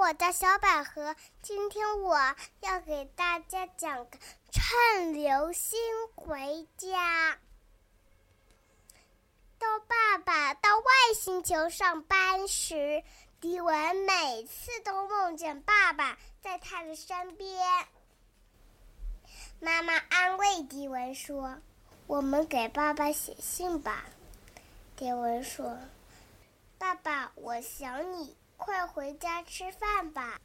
我叫小百合。今天我要给大家讲个《趁流星回家》。当爸爸到外星球上班时，迪文每次都梦见爸爸在他的身边。妈妈安慰迪文说：“我们给爸爸写信吧。”迪文说：“爸爸，我想你。”快回家吃饭吧！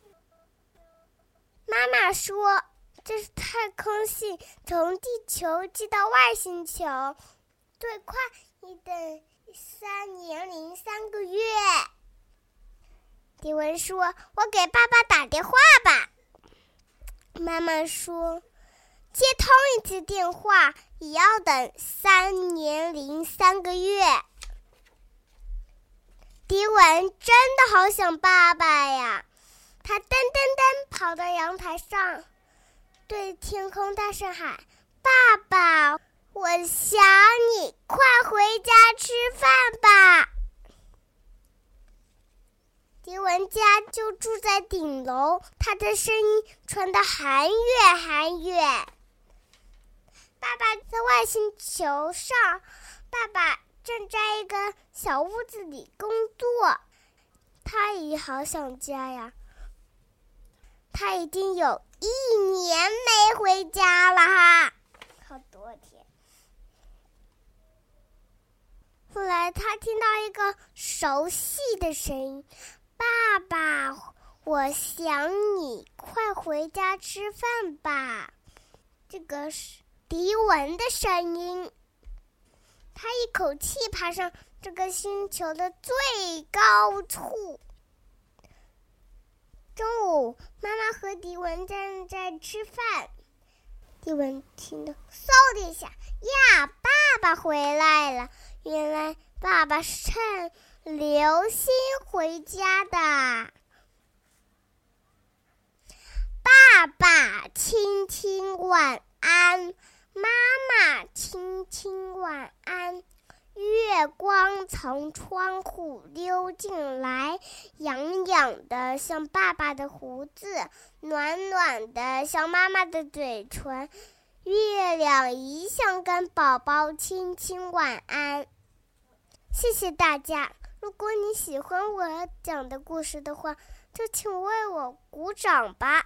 妈妈说：“这是太空信，从地球寄到外星球，最快也得三年零三个月。”迪文说：“我给爸爸打电话吧。”妈妈说：“接通一次电话也要等三年零三个月。”迪文真的好想爸爸呀！他噔噔噔跑到阳台上，对天空大声喊：“爸爸，我想你，快回家吃饭吧！”迪文家就住在顶楼，他的声音传得很远很远。爸爸在外星球上，爸爸。正在一个小屋子里工作，他也好想家呀。他已经有一年没回家了哈，好多天。后来他听到一个熟悉的声音：“爸爸，我想你，快回家吃饭吧。”这个是迪文的声音。他一口气爬上这个星球的最高处。中午，妈妈和迪文正在吃饭。迪文听到“嗖”的一下，呀，爸爸回来了！原来爸爸是趁流星回家的。爸爸，亲亲晚安。妈妈，亲亲晚安。月光从窗户溜进来，痒痒的像爸爸的胡子，暖暖的像妈妈的嘴唇。月亮一向跟宝宝亲亲晚安。谢谢大家！如果你喜欢我讲的故事的话，就请为我鼓掌吧。